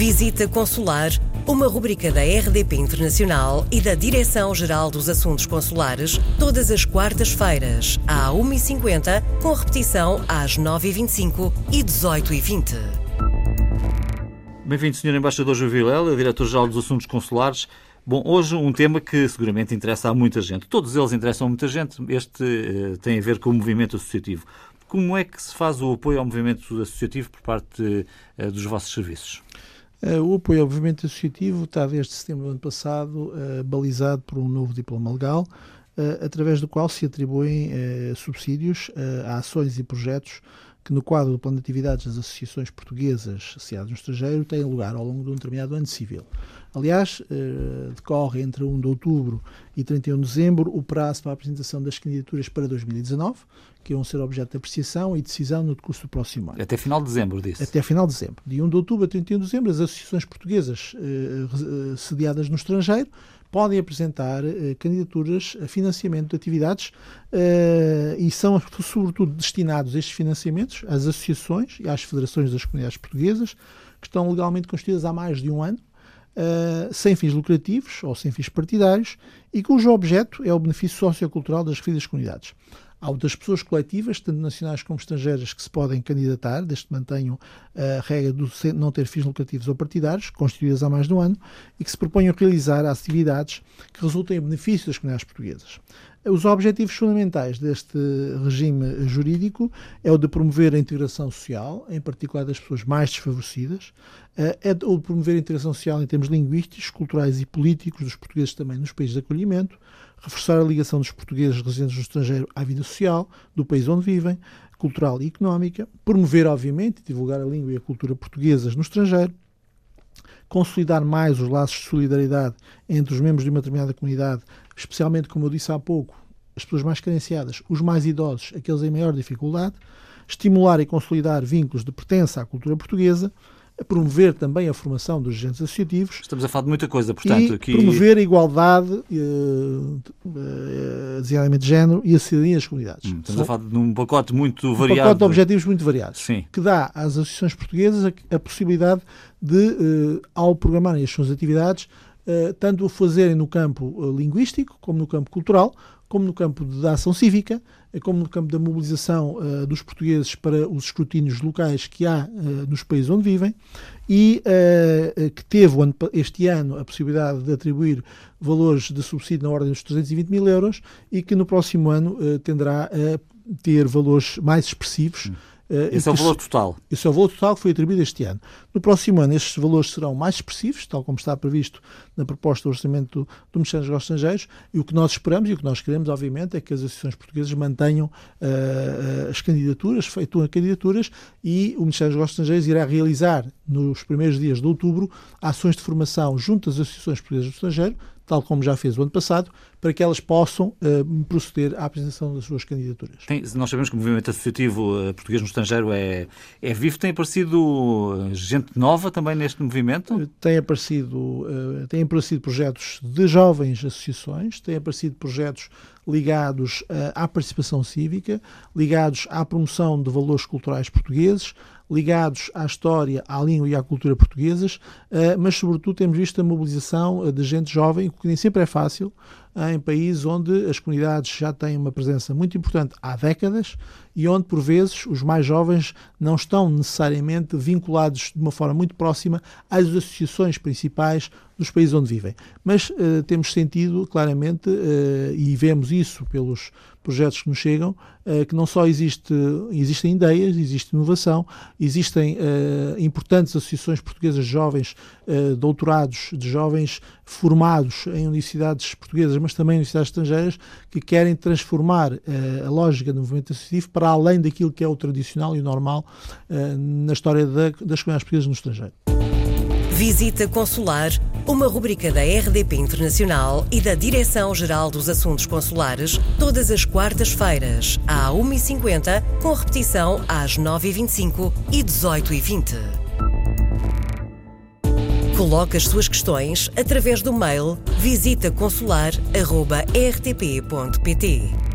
Visita Consular, uma rubrica da RDP Internacional e da Direção-Geral dos Assuntos Consulares, todas as quartas-feiras, à 1h50, com repetição às 9h25 e 18h20. Bem-vindo, Sr. Embaixador João Diretor-Geral dos Assuntos Consulares. Bom, hoje um tema que seguramente interessa a muita gente. Todos eles interessam a muita gente. Este uh, tem a ver com o movimento associativo. Como é que se faz o apoio ao movimento associativo por parte uh, dos vossos serviços? Uh, o apoio ao movimento associativo está desde setembro do ano passado balizado por um novo diploma legal, através do qual se atribuem subsídios a ações e projetos que no quadro do plano de atividades das associações portuguesas associadas no estrangeiro têm lugar ao longo de um determinado ano civil. Aliás, eh, decorre entre 1 de outubro e 31 de dezembro o prazo para a apresentação das candidaturas para 2019, que vão ser objeto de apreciação e decisão no decurso do próximo ano. Até final de dezembro, disse. Até final de dezembro. De 1 de outubro a 31 de dezembro, as associações portuguesas eh, sediadas no estrangeiro podem apresentar eh, candidaturas a financiamento de atividades eh, e são, sobretudo, destinados estes financiamentos às associações e às federações das comunidades portuguesas que estão legalmente constituídas há mais de um ano Uh, sem fins lucrativos ou sem fins partidários e cujo objeto é o benefício sociocultural das referidas comunidades. Há outras pessoas coletivas, tanto nacionais como estrangeiras, que se podem candidatar, desde que mantenham a regra de não ter fins lucrativos ou partidários, constituídas há mais de um ano, e que se proponham realizar atividades que resultem em benefício das comunidades portuguesas. Os objetivos fundamentais deste regime jurídico é o de promover a integração social, em particular das pessoas mais desfavorecidas, eh, é o de promover a integração social em termos linguísticos, culturais e políticos dos portugueses também nos países de acolhimento, reforçar a ligação dos portugueses residentes no estrangeiro à vida social do país onde vivem, cultural e económica, promover, obviamente, divulgar a língua e a cultura portuguesas no estrangeiro, consolidar mais os laços de solidariedade entre os membros de uma determinada comunidade, especialmente, como eu disse há pouco, as pessoas mais carenciadas, os mais idosos, aqueles em maior dificuldade, estimular e consolidar vínculos de pertença à cultura portuguesa, a promover também a formação dos agentes associativos. Estamos a falar de muita coisa, portanto. E aqui... promover a igualdade, uh, uh, de género e a cidadania das comunidades. Hum, estamos São, a falar de um pacote muito variado. Um pacote de objetivos muito variados. Sim. Que dá às associações portuguesas a, a possibilidade de, uh, ao programarem as suas atividades, tanto o fazerem no campo linguístico, como no campo cultural, como no campo da ação cívica, como no campo da mobilização uh, dos portugueses para os escrutínios locais que há uh, nos países onde vivem e uh, que teve este ano a possibilidade de atribuir valores de subsídio na ordem dos 320 mil euros e que no próximo ano tenderá a ter valores mais expressivos. Hum esse é o valor total? Esse é o valor total que foi atribuído este ano. No próximo ano, estes valores serão mais expressivos, tal como está previsto na proposta do orçamento do, do Ministério dos Negócios Estrangeiros, e o que nós esperamos e o que nós queremos, obviamente, é que as associações portuguesas mantenham uh, as candidaturas, feituam candidaturas, e o Ministério dos Negócios Estrangeiros irá realizar, nos primeiros dias de outubro, ações de formação junto às associações portuguesas do estrangeiro, tal como já fez o ano passado, para que elas possam uh, proceder à apresentação das suas candidaturas. Tem, nós sabemos que o movimento associativo uh, português no estrangeiro é, é vivo. Tem aparecido eh, gente nova também neste movimento? Tem aparecido, uh, tem aparecido projetos de jovens associações, tem aparecido projetos ligados à participação cívica, ligados à promoção de valores culturais portugueses, ligados à história, à língua e à cultura portuguesas, eh, mas sobretudo temos visto a mobilização eh, de gente jovem, o que nem sempre é fácil, em países onde as comunidades já têm uma presença muito importante há décadas e onde, por vezes, os mais jovens não estão necessariamente vinculados de uma forma muito próxima às associações principais dos países onde vivem. Mas uh, temos sentido claramente, uh, e vemos isso pelos projetos que nos chegam, uh, que não só existe, existem ideias, existe inovação, existem importantes associações portuguesas de jovens, doutorados de jovens formados em universidades portuguesas, mas também em universidades estrangeiras, que querem transformar a lógica do movimento associativo para além daquilo que é o tradicional e o normal na história da, das comunidades portuguesas no estrangeiro. Visita Consular, uma rubrica da RDP Internacional e da Direção-Geral dos Assuntos Consulares, todas as quartas-feiras, à 1h50, com repetição às 9h25 e 18h20. Coloque as suas questões através do mail visitaconsular.rtp.pt.